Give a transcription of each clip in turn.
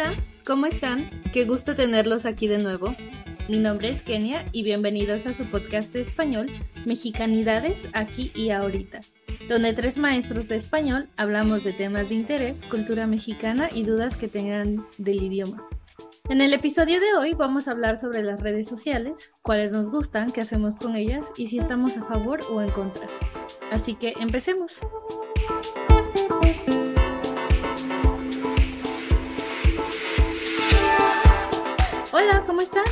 Hola, ¿cómo están? Qué gusto tenerlos aquí de nuevo. Mi nombre es Kenia y bienvenidos a su podcast de español, Mexicanidades aquí y ahorita, donde tres maestros de español hablamos de temas de interés, cultura mexicana y dudas que tengan del idioma. En el episodio de hoy vamos a hablar sobre las redes sociales, cuáles nos gustan, qué hacemos con ellas y si estamos a favor o en contra. Así que empecemos. Hola, ¿cómo están?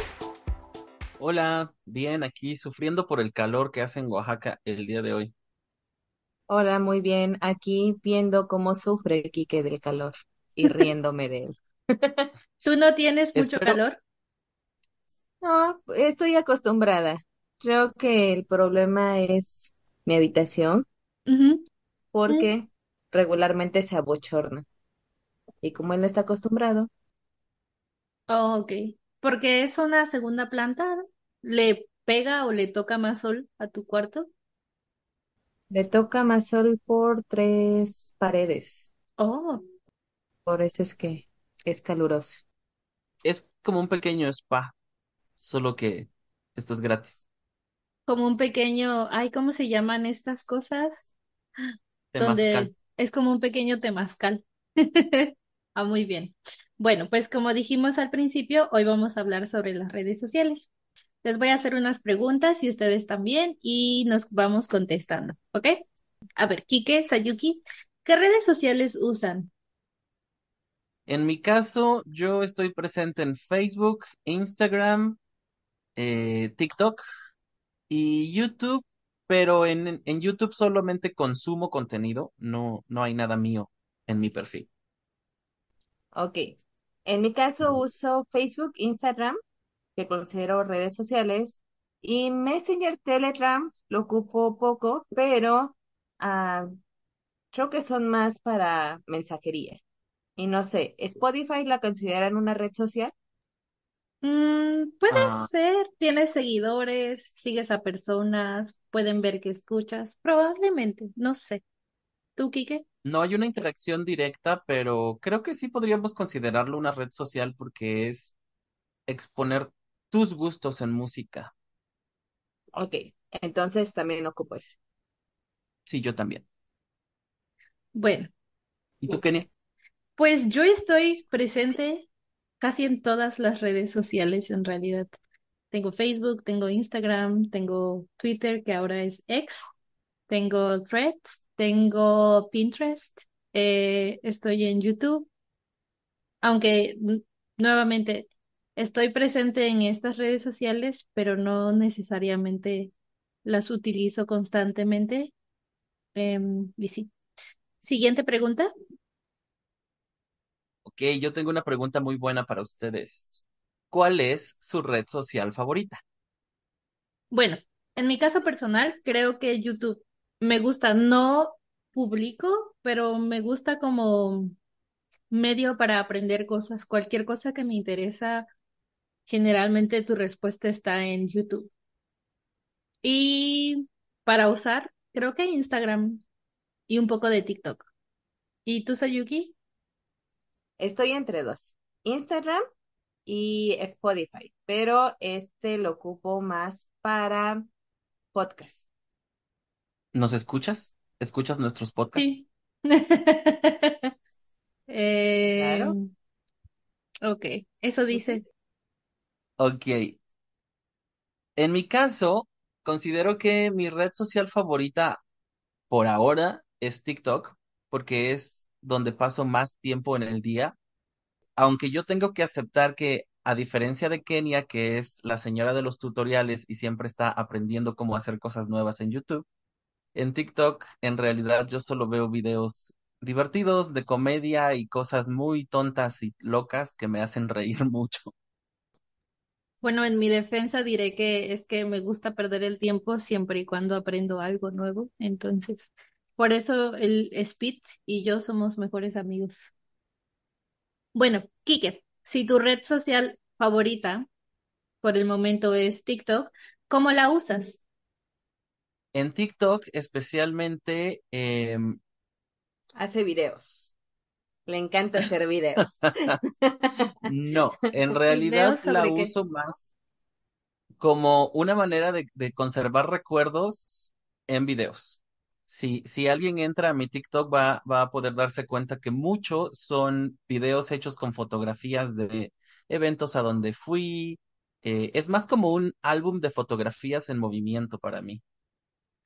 Hola, bien, aquí sufriendo por el calor que hace en Oaxaca el día de hoy. Hola, muy bien. Aquí viendo cómo sufre Quique del calor y riéndome de él. ¿Tú no tienes mucho Espero, calor? No, estoy acostumbrada. Creo que el problema es mi habitación Ujú. Mm. porque regularmente se abochorna. Y como él no está acostumbrado, Oh, ok. Porque es una segunda planta, ¿le pega o le toca más sol a tu cuarto? le toca más sol por tres paredes. Oh, Por eso es que es caluroso. es como un pequeño spa, solo que esto es gratis. como un pequeño, ay, ¿cómo se llaman estas cosas? Temazcal. Donde es como un pequeño temazcal. Ah, muy bien. Bueno, pues como dijimos al principio, hoy vamos a hablar sobre las redes sociales. Les voy a hacer unas preguntas y ustedes también y nos vamos contestando, ¿ok? A ver, Kike, Sayuki, ¿qué redes sociales usan? En mi caso, yo estoy presente en Facebook, Instagram, eh, TikTok y YouTube, pero en, en YouTube solamente consumo contenido, no, no hay nada mío en mi perfil. Ok. En mi caso uso Facebook, Instagram, que considero redes sociales, y Messenger, Telegram, lo ocupo poco, pero ah, creo que son más para mensajería. Y no sé, ¿Spotify la consideran una red social? Mm, puede Ah, ser, tienes seguidores, sigues a personas, pueden ver que escuchas, probablemente, no sé. ¿Tú, Kike? No hay una interacción directa, pero creo que sí podríamos considerarlo una red social porque es exponer tus gustos en música. Ok, entonces también ocupo ese. Sí, yo también. Bueno, ¿Y tú, Kenia? pues yo estoy presente casi en todas las redes sociales en realidad. Tengo Facebook, tengo Instagram, tengo Twitter, que ahora es X, tengo Threads, tengo Pinterest, eh, estoy en YouTube, aunque n- nuevamente estoy presente en estas redes sociales, pero no necesariamente las utilizo constantemente. Em, y sí. Siguiente pregunta. Ok, yo tengo una pregunta muy buena para ustedes. ¿Cuál es su red social favorita? Bueno, en mi caso personal, creo que YouTube me gusta, no publico, pero me gusta como medio para aprender cosas. Cualquier cosa que me interesa, generalmente tu respuesta está en YouTube. Y para usar, creo que Instagram y un poco de TikTok. ¿Y tú, Sayuki? Estoy entre dos, Instagram y Spotify, pero este lo ocupo más para podcast. ¿Nos escuchas? ¿Escuchas nuestros podcasts? Sí. Eh, Claro. ok, eso dice. Ok, en mi caso, considero que mi red social favorita por ahora es TikTok, porque es donde paso más tiempo en el día, aunque yo tengo que aceptar que, a diferencia de Kenia, que es la señora de los tutoriales y siempre está aprendiendo cómo hacer cosas nuevas en YouTube, en TikTok en realidad yo solo veo videos divertidos de comedia y cosas muy tontas y locas que me hacen reír mucho. Bueno, en mi defensa diré que es que me gusta perder el tiempo siempre y cuando aprendo algo nuevo. Entonces, por eso el Speed y yo somos mejores amigos. Bueno, Kike, si tu red social favorita por el momento es TikTok, ¿cómo la usas? En TikTok especialmente em, Hace videos. Le encanta hacer videos. No, en realidad ¿Videos la qué? uso más como una manera de, de conservar recuerdos en videos. Si, si alguien entra a mi TikTok va, va a poder darse cuenta que muchos son videos hechos con fotografías de eventos a donde fui. Eh, es más como un álbum de fotografías en movimiento para mí.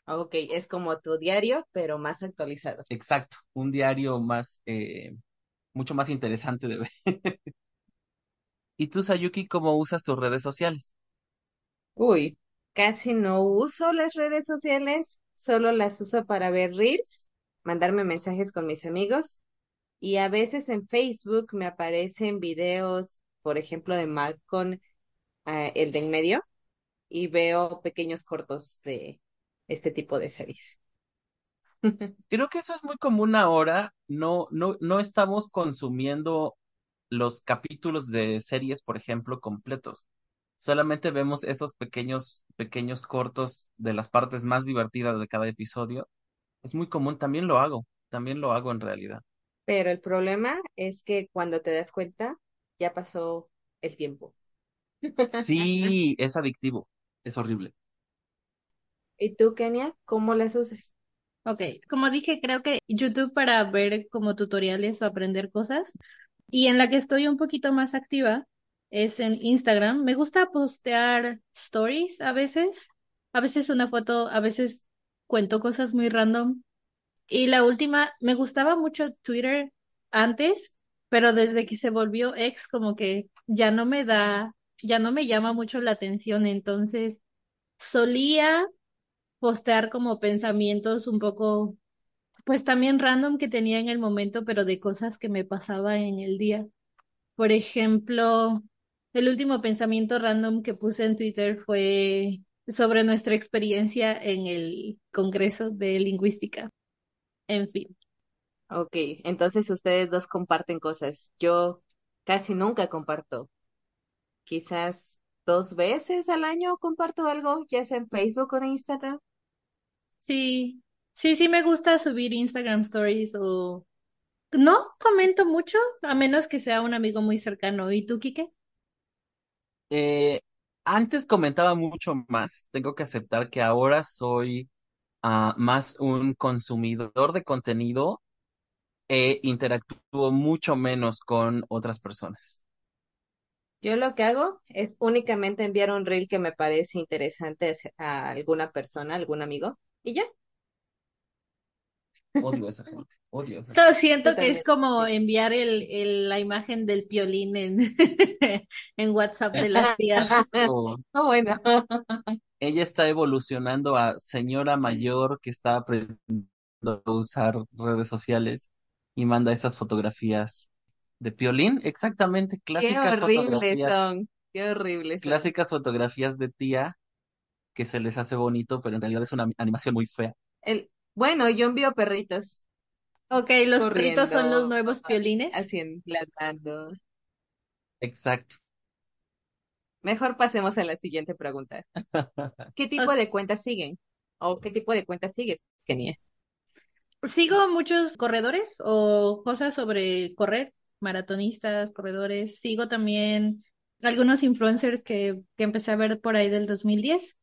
Ok, es como tu diario, pero más actualizado. Exacto, un diario más, eh, mucho más interesante de ver. ¿Y tú, Sayuki, cómo usas tus redes sociales? Uy, casi no uso las redes sociales, solo las uso para ver reels, mandarme mensajes con mis amigos y a veces en Facebook me aparecen videos, por ejemplo, de Malcolm, ah, el de en medio, y veo pequeños cortos de este tipo de series. Creo que eso es muy común ahora. No, no, no estamos consumiendo los capítulos de series, por ejemplo, completos. Solamente vemos esos pequeños, pequeños cortos de las partes más divertidas de cada episodio. Es muy común, también lo hago, también lo hago en realidad. Pero el problema es que cuando te das cuenta, ya pasó el tiempo. Sí, es adictivo, es horrible. ¿Y tú, Kenia, cómo las usas? Ok, como dije, creo que YouTube para ver como tutoriales o aprender cosas. Y en la que estoy un poquito más activa es en Instagram. Me gusta postear stories a veces. A veces una foto, a veces cuento cosas muy random. Y la última, me gustaba mucho Twitter antes, pero desde que se volvió ex, como que ya no me da, ya no me llama mucho la atención. Entonces, solía postear como pensamientos un poco, pues también random que tenía en el momento, pero de cosas que me pasaba en el día. Por ejemplo, el último pensamiento random que puse en Twitter fue sobre nuestra experiencia en el Congreso de Lingüística. En fin. Ok, entonces ustedes dos comparten cosas. Yo casi nunca comparto. Quizás dos veces al año comparto algo, ya sea en Facebook o en Instagram. Sí, sí, sí me gusta subir Instagram Stories o no comento mucho, a menos que sea un amigo muy cercano. ¿Y tú, Quique? Eh, antes comentaba mucho más. Tengo que aceptar que ahora soy ah, más un consumidor de contenido e interactúo mucho menos con otras personas. Yo lo que hago es únicamente enviar un reel que me parece interesante a alguna persona, algún amigo, y ya. Odio a esa gente, odio a esa So, gente. siento Yo que es como enviar el, el- la imagen del piolín en, en WhatsApp de las tías. Exacto. Ah, bueno. Ella está evolucionando a señora mayor que está aprendiendo a usar redes sociales y manda esas fotografías de Piolín, exactamente, Qué clásicas horribles fotografías, son, qué horribles son. clásicas fotografías de tía que se les hace bonito, pero en realidad es una animación muy fea. El, bueno, yo envío perritos Ok, los perritos son los nuevos piolines. haciendo, ladrando. Exacto. Mejor pasemos a la siguiente pregunta. ¿Qué tipo de cuentas siguen? ¿O qué tipo de cuentas sigues, Kenia? Sigo muchos corredores o cosas sobre correr, maratonistas, corredores. Sigo también algunos influencers que, que empecé a ver por ahí del 2010.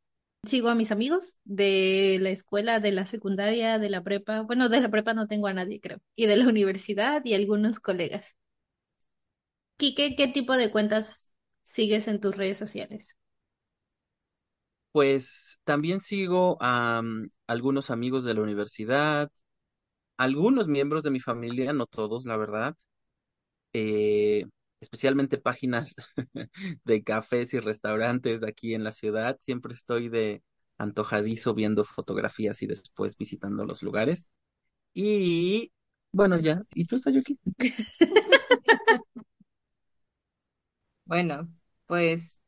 Sigo a mis amigos de la escuela, de la secundaria, de la prepa. Bueno, de la prepa no tengo a nadie, creo. Y de la universidad y algunos colegas. Quique, ¿qué tipo de cuentas sigues en tus redes sociales? Pues también sigo a mm, algunos amigos de la universidad, algunos miembros de mi familia, no todos, la verdad, eh, especialmente páginas de cafés y restaurantes de aquí en la ciudad. Siempre estoy de antojadizo viendo fotografías y después visitando los lugares. Y bueno, ya. ¿Y tú, Sayuki? Bueno, pues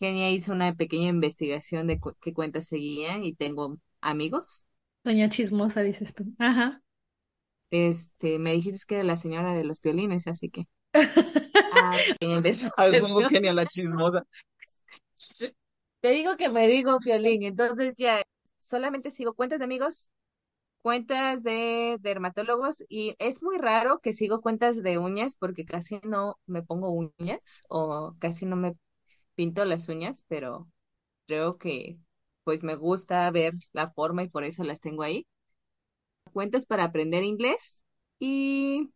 Kenia hizo una pequeña investigación de cu- qué cuentas seguían y tengo amigos. Doña Chismosa, dices tú. Ajá. Este, me dijiste que era la señora de los violines, así que ah, Algo genial, la chismosa. Te digo que me digo violín, entonces ya solamente sigo cuentas de amigos cuentas de dermatólogos y es muy raro que sigo cuentas de uñas porque casi no me pongo uñas o casi no me pinto las uñas, pero creo que pues me gusta ver la forma y por eso las tengo ahí. Cuentas para aprender inglés y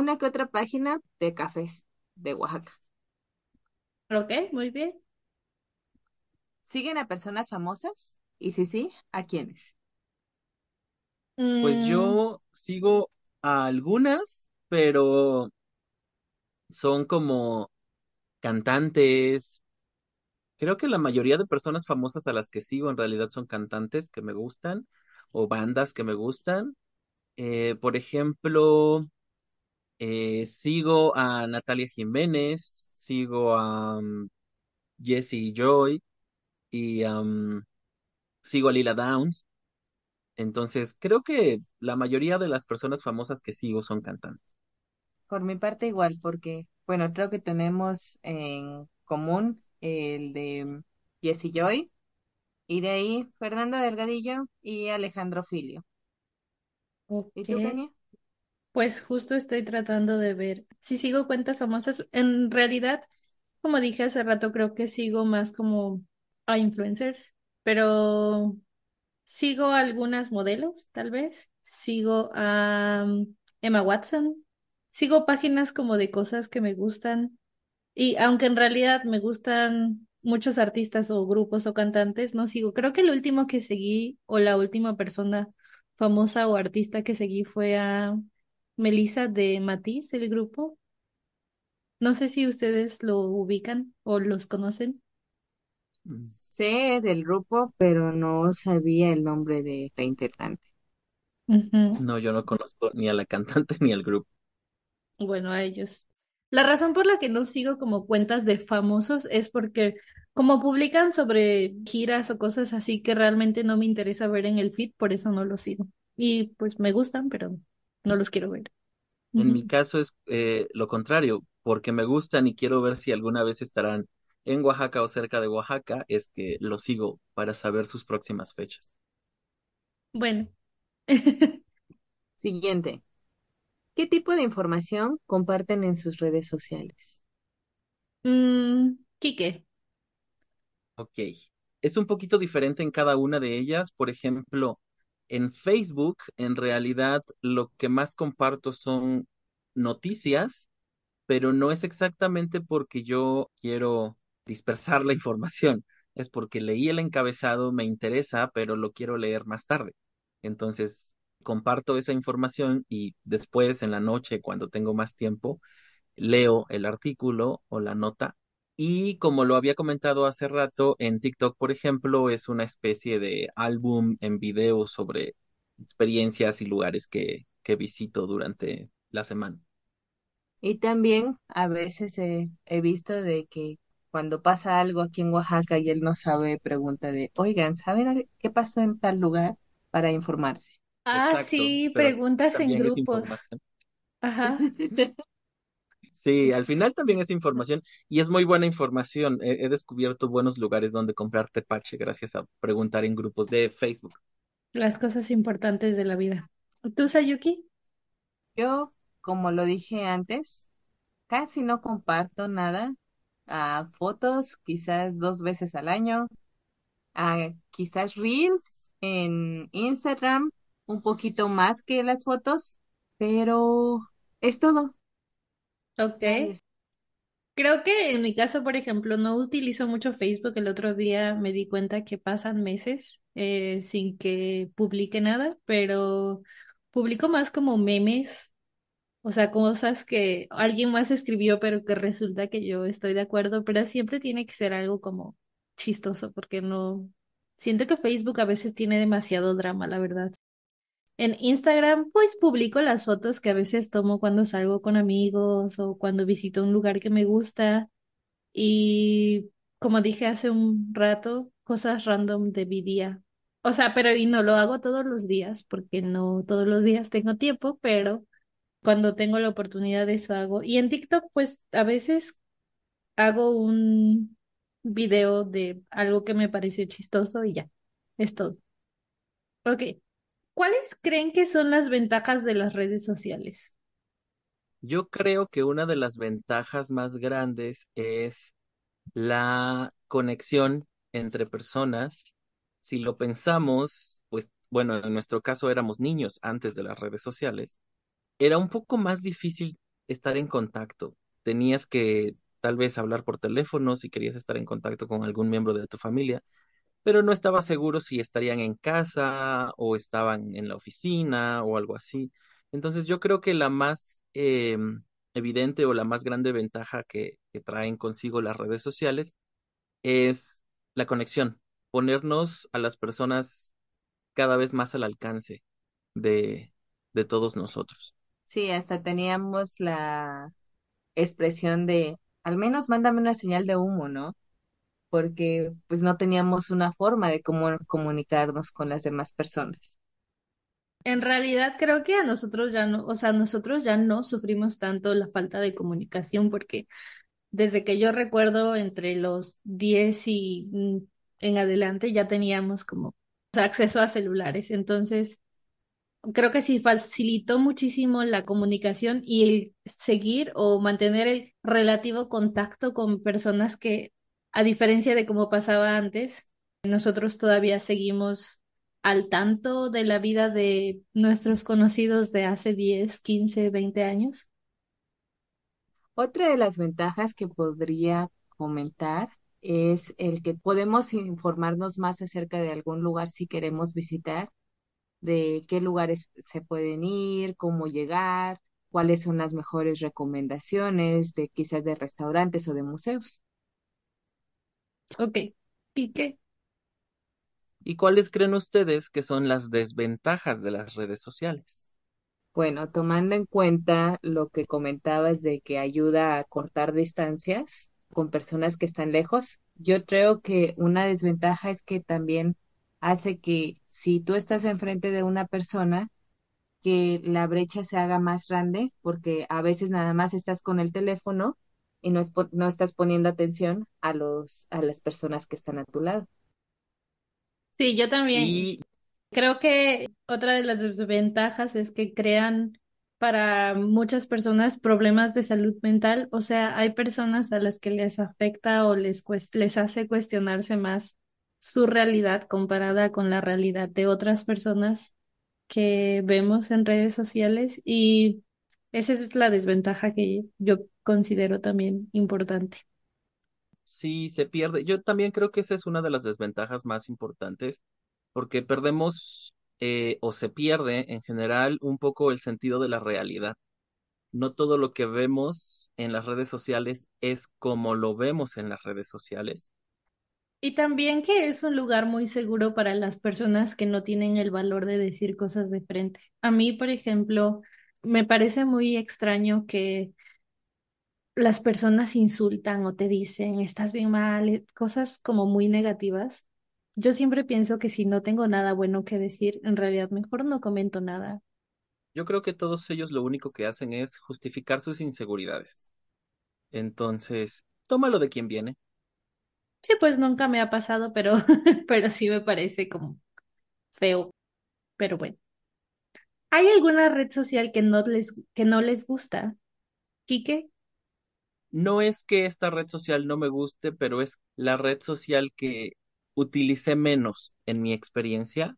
una que otra página de cafés de Oaxaca. Ok, muy bien. ¿Siguen a personas famosas? Y si sí, ¿a quiénes? Pues Mm, yo sigo a algunas, pero son como cantantes. Creo que la mayoría de personas famosas a las que sigo en realidad son cantantes que me gustan o bandas que me gustan. Eh, por ejemplo, eh, sigo a Natalia Jiménez, sigo a um, Jessie Joy y um, sigo a Lila Downs. Entonces, creo que la mayoría de las personas famosas que sigo son cantantes. Por mi parte igual, porque, bueno, creo que tenemos en común el de Jesse Joy y de ahí Fernando Delgadillo y Alejandro Filio. ¿Y tú. Kenia? Pues justo estoy tratando de ver si sigo cuentas famosas. En realidad, como dije hace rato, creo que sigo más como a influencers, pero sigo algunas modelos, tal vez. Sigo a um, Emma Watson. Sigo páginas como de cosas que me gustan. Y aunque en realidad me gustan muchos artistas o grupos o cantantes, no sigo. Creo que el último que seguí o la última persona famosa o artista que seguí fue a Melissa de Matiz, el grupo. No sé si ustedes lo ubican o los conocen. Sé del grupo, pero no sabía el nombre de la integrante. No, yo no conozco ni a la cantante ni al grupo. Bueno, a ellos. La razón por la que no sigo como cuentas de famosos es porque como publican sobre giras o cosas así que realmente no me interesa ver en el feed, por eso no los sigo. Y pues me gustan, pero no los quiero ver. En mi caso es eh, lo contrario, porque me gustan y quiero ver si alguna vez estarán en Oaxaca o cerca de Oaxaca, es que los sigo para saber sus próximas fechas. Bueno. Siguiente. ¿Qué tipo de información comparten en sus redes sociales? Mm, Quique. Ok. Es un poquito diferente en cada una de ellas. Por ejemplo, en Facebook, en realidad lo que más comparto son noticias pero no es exactamente porque yo quiero dispersar la información, es porque leí el encabezado, me interesa, pero lo quiero leer más tarde. Entonces, comparto esa información y después, en la noche, cuando tengo más tiempo, leo el artículo o la nota. Y como lo había comentado hace rato, en TikTok, por ejemplo, es una especie de álbum en video sobre experiencias y lugares que, que visito durante la semana. Y también a veces he, he visto de que cuando pasa algo aquí en Oaxaca y él no sabe, pregunta de, oigan, ¿saben qué pasó en tal lugar? Para informarse. Ah, Exacto, sí, preguntas en grupos. Ajá. Sí, al final también es información y es muy buena información. He, he descubierto buenos lugares donde comprar tepache gracias a preguntar en grupos de Facebook. Las cosas importantes de la vida. ¿Tú, Sayuki? Yo, como lo dije antes, casi no comparto nada. a fotos, quizás dos veces al año. a quizás Reels en Instagram, un poquito más que las fotos, pero es todo. Ok. Nadie. Creo que en mi caso, por ejemplo, no utilizo mucho Facebook. El otro día me di cuenta que pasan meses eh, sin que publique nada, pero publico más como memes, o sea, cosas que alguien más escribió, pero que resulta que yo estoy de acuerdo, pero siempre tiene que ser algo como chistoso, porque no... Siento que Facebook a veces tiene demasiado drama, la verdad. En Instagram, pues publico las fotos que a veces tomo cuando salgo con amigos o cuando visito un lugar que me gusta. Y como dije hace un rato, cosas random de mi día. O sea, pero y no lo hago todos los días, porque no todos los días tengo tiempo, pero cuando tengo la oportunidad de eso hago. Y en TikTok, pues a veces hago un video de algo que me pareció chistoso y ya, es todo. Ok. ¿Cuáles creen que son las ventajas de las redes sociales? Yo creo que una de las ventajas más grandes es la conexión entre personas. Si lo pensamos, pues bueno, en nuestro caso éramos niños antes de las redes sociales. Era un poco más difícil estar en contacto. Tenías que tal vez hablar por teléfono si querías estar en contacto con algún miembro de tu familia pero no estaba seguro si estarían en casa o estaban en la oficina o algo así. Entonces yo creo que la más eh, evidente o la más grande ventaja que, que traen consigo las redes sociales es la conexión, ponernos a las personas cada vez más al alcance de, de todos nosotros. Sí, hasta teníamos la expresión de, al menos mándame una señal de humo, ¿no? Porque pues no teníamos una forma de cómo comunicarnos con las demás personas. En realidad creo que a nosotros ya no, o sea, nosotros ya no sufrimos tanto la falta de comunicación porque desde que yo recuerdo entre los 10 y mm, en adelante ya teníamos como acceso a celulares. Entonces, creo que sí facilitó muchísimo la comunicación y el seguir o mantener el relativo contacto con personas que, a diferencia de cómo pasaba antes, nosotros todavía seguimos al tanto de la vida de nuestros conocidos de hace 10, 15, 20 años. Otra de las ventajas que podría comentar es el que podemos informarnos más acerca de algún lugar si queremos visitar, de qué lugares se pueden ir, cómo llegar, cuáles son las mejores recomendaciones de quizás de restaurantes o de museos. Ok. ¿Y qué? ¿Y cuáles creen ustedes que son las desventajas de las redes sociales? Bueno, tomando en cuenta lo que comentabas de que ayuda a cortar distancias con personas que están lejos, yo creo que una desventaja es que también hace que si tú estás enfrente de una persona, que la brecha se haga más grande, porque a veces nada más estás con el teléfono y no, es, no estás poniendo atención a los, a las personas que están a tu lado. Sí, yo también. Y Creo que otra de las desventajas es que crean para muchas personas problemas de salud mental. O sea, hay personas a las que les afecta o les, les hace cuestionarse más su realidad comparada con la realidad de otras personas que vemos en redes sociales y esa es la desventaja que yo considero también importante. sí, se pierde. Yo también creo que esa es una de las desventajas más importantes porque perdemos eh, o se pierde en general un poco el sentido de la realidad. No todo lo que vemos en las redes sociales es como lo vemos en las redes sociales. Y también que es un lugar muy seguro para las personas que no tienen el valor de decir cosas de frente. A mí, por ejemplo, me parece muy extraño que las personas insultan o te dicen, estás bien mal, eh, cosas como muy negativas. Yo siempre pienso que si no tengo nada bueno que decir, en realidad mejor no comento nada. Yo creo que todos ellos lo único que hacen es justificar sus inseguridades. Entonces, tómalo de quien viene. Sí, pues nunca me ha pasado, pero, pero sí me parece como feo. Pero bueno. ¿Hay alguna red social que no les, que no les gusta? Quique? No es que esta red social no me guste, pero es la red social que utilicé menos en mi experiencia,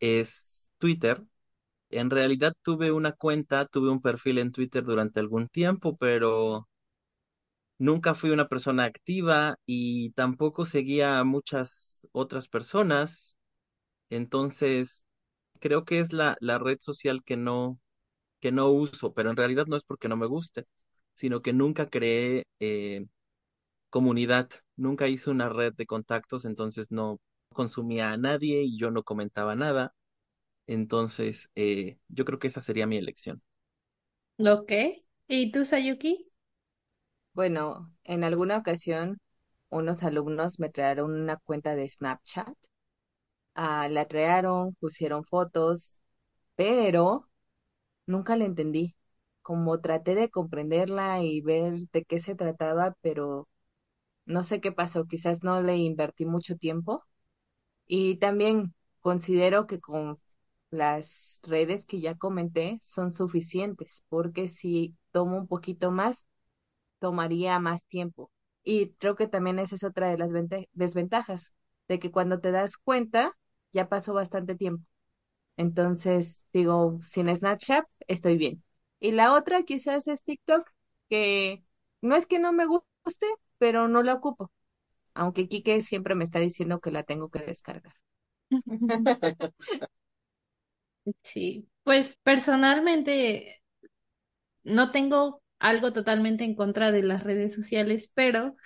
es Twitter. En realidad tuve una cuenta, tuve un perfil en Twitter durante algún tiempo, pero nunca fui una persona activa y tampoco seguía a muchas otras personas. Entonces, creo que es la, la red social que no, que no uso, pero en realidad no es porque no me guste, sino que nunca creé eh, comunidad, nunca hice una red de contactos, entonces no consumía a nadie y yo no comentaba nada. Entonces, eh, yo creo que esa sería mi elección. ¿Lo qué? ¿Y tú, Sayuki? Bueno, en alguna ocasión unos alumnos me crearon una cuenta de Snapchat, ah, la crearon, pusieron fotos, pero nunca la entendí. Como traté de comprenderla y ver de qué se trataba, pero no sé qué pasó, quizás no le invertí mucho tiempo. Y también considero que con las redes que ya comenté son suficientes, porque si tomo un poquito más, tomaría más tiempo. Y creo que también esa es otra de las desventajas, de que cuando te das cuenta, ya pasó bastante tiempo. Entonces, digo, sin Snapchat estoy bien. Y la otra quizás es TikTok, que no es que no me guste, pero no la ocupo. Aunque Kike siempre me está diciendo que la tengo que descargar. Sí, pues personalmente no tengo algo totalmente en contra de las redes sociales, pero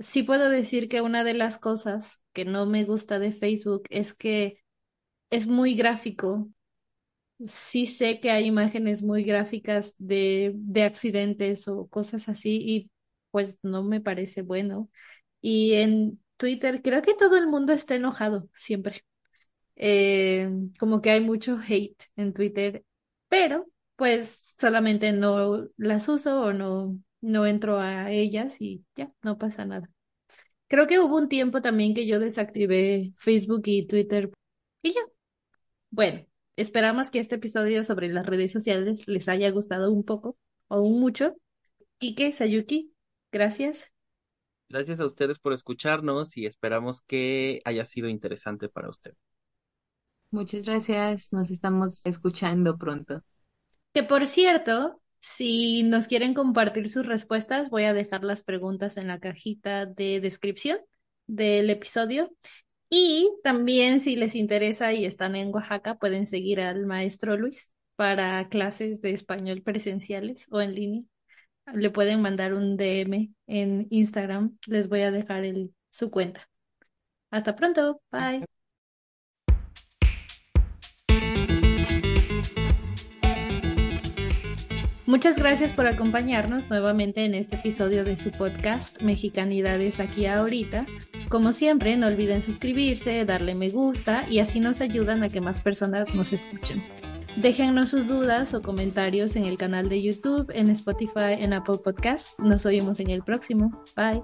sí puedo decir que una de las cosas que no me gusta de Facebook es que es muy gráfico. Sí sé que hay imágenes muy gráficas de, de accidentes o cosas así y pues no me parece bueno. Y en Twitter creo que todo el mundo está enojado siempre. Eh, como que hay mucho hate en Twitter, pero pues solamente no las uso o no, no entro a ellas y ya, no pasa nada. Creo que hubo un tiempo también que yo desactivé Facebook y Twitter y ya. Bueno, esperamos que este episodio sobre las redes sociales les haya gustado un poco o un mucho. Kike, Sayuki, gracias. Gracias a ustedes por escucharnos y esperamos que haya sido interesante para ustedes. Muchas gracias, nos estamos escuchando pronto. Que por cierto, si nos quieren compartir sus respuestas, voy a dejar las preguntas en la cajita de descripción del episodio. Y también si les interesa y están en Oaxaca, pueden seguir al maestro Luis para clases de español presenciales o en línea. Le pueden mandar un DM en Instagram. Les voy a dejar su cuenta. Hasta pronto. Bye. Muchas gracias por acompañarnos nuevamente en este episodio de su podcast Mexicanidades aquí ahorita. Como siempre, no olviden suscribirse, darle me gusta y así nos ayudan a que más personas nos escuchen. Déjennos sus dudas o comentarios en el canal de YouTube, en Spotify, en Apple Podcast. Nos oímos en el próximo. Bye.